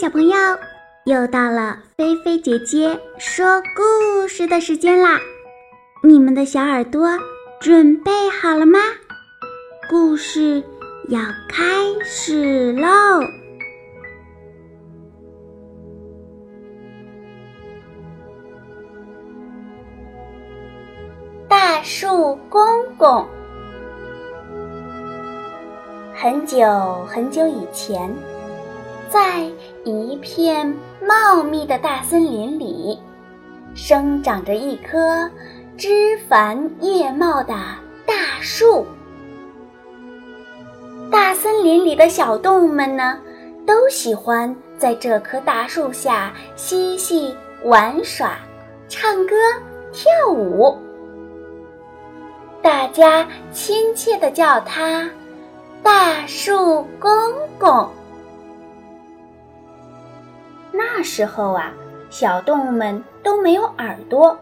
小朋友，又到了菲菲姐姐说故事的时间啦！你们的小耳朵准备好了吗？故事要开始喽！大树公公，很久很久以前。在一片茂密的大森林里，生长着一棵枝繁叶茂的大树。大森林里的小动物们呢，都喜欢在这棵大树下嬉戏玩耍、唱歌跳舞。大家亲切地叫它“大树公公”。那时候啊，小动物们都没有耳朵，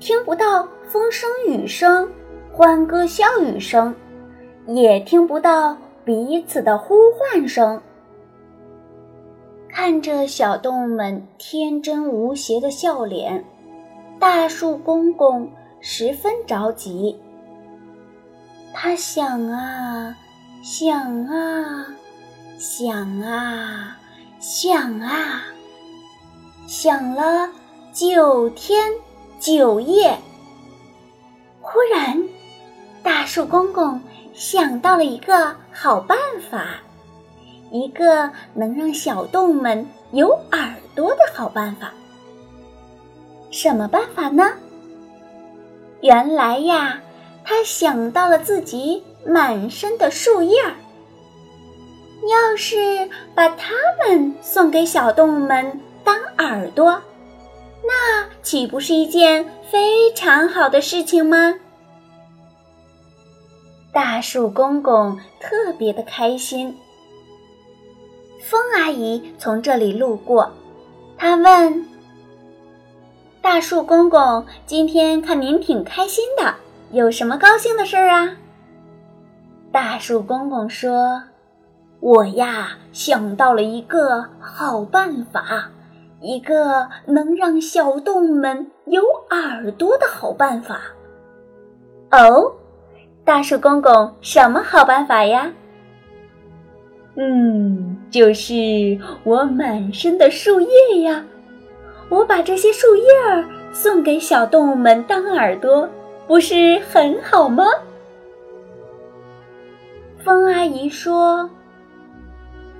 听不到风声、雨声、欢歌笑语声，也听不到彼此的呼唤声。看着小动物们天真无邪的笑脸，大树公公十分着急。他想啊，想啊，想啊，想啊。想了九天九夜，忽然，大树公公想到了一个好办法，一个能让小动物们有耳朵的好办法。什么办法呢？原来呀，他想到了自己满身的树叶儿，要是把它们送给小动物们。当耳朵，那岂不是一件非常好的事情吗？大树公公特别的开心。风阿姨从这里路过，她问：“大树公公，今天看您挺开心的，有什么高兴的事儿啊？”大树公公说：“我呀，想到了一个好办法。”一个能让小动物们有耳朵的好办法。哦，大树公公，什么好办法呀？嗯，就是我满身的树叶呀！我把这些树叶儿送给小动物们当耳朵，不是很好吗？风阿姨说：“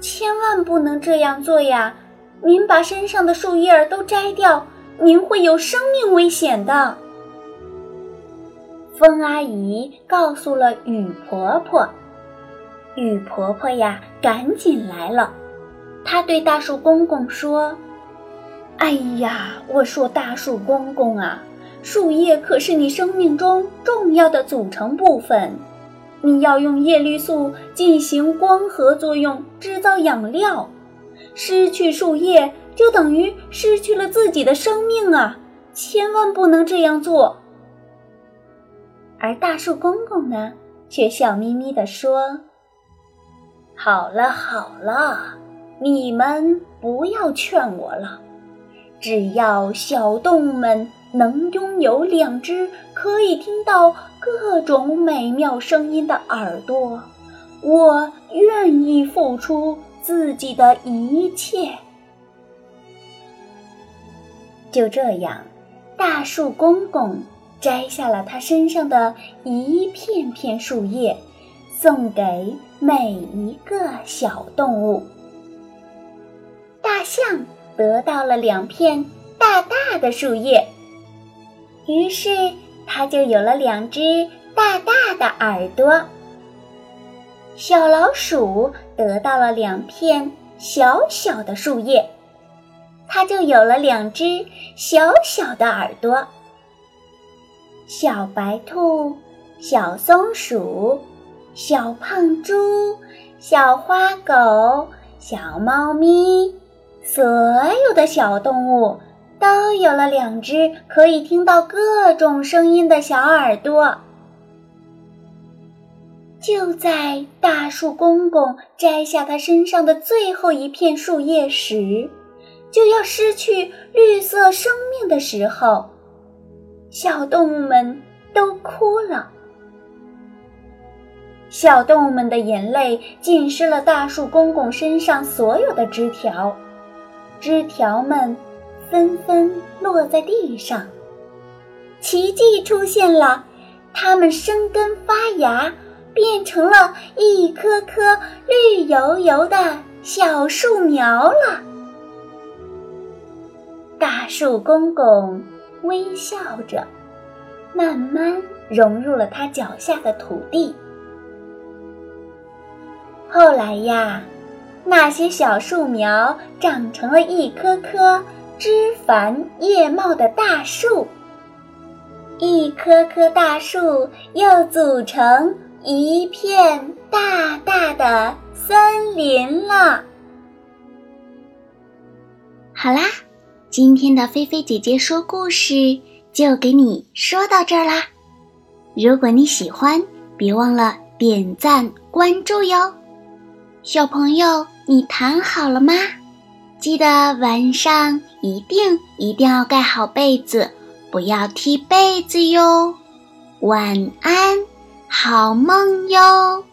千万不能这样做呀！”您把身上的树叶儿都摘掉，您会有生命危险的。风阿姨告诉了雨婆婆，雨婆婆呀，赶紧来了。她对大树公公说：“哎呀，我说大树公公啊，树叶可是你生命中重要的组成部分，你要用叶绿素进行光合作用，制造养料。”失去树叶就等于失去了自己的生命啊！千万不能这样做。而大树公公呢，却笑眯眯地说：“好了好了，你们不要劝我了。只要小动物们能拥有两只可以听到各种美妙声音的耳朵，我愿意付出。”自己的一切，就这样，大树公公摘下了他身上的一片片树叶，送给每一个小动物。大象得到了两片大大的树叶，于是它就有了两只大大的耳朵。小老鼠得到了两片小小的树叶，它就有了两只小小的耳朵。小白兔、小松鼠、小胖猪、小花狗、小猫咪，所有的小动物都有了两只可以听到各种声音的小耳朵。就在大树公公摘下他身上的最后一片树叶时，就要失去绿色生命的时候，小动物们都哭了。小动物们的眼泪浸湿了大树公公身上所有的枝条，枝条们纷纷落在地上。奇迹出现了，它们生根发芽。变成了一棵棵绿油油的小树苗了。大树公公微笑着，慢慢融入了他脚下的土地。后来呀，那些小树苗长成了一棵棵枝繁叶茂的大树，一棵棵大树又组成。一片大大的森林了。好啦，今天的菲菲姐姐说故事就给你说到这儿啦。如果你喜欢，别忘了点赞关注哟。小朋友，你躺好了吗？记得晚上一定一定要盖好被子，不要踢被子哟。晚安。好梦哟。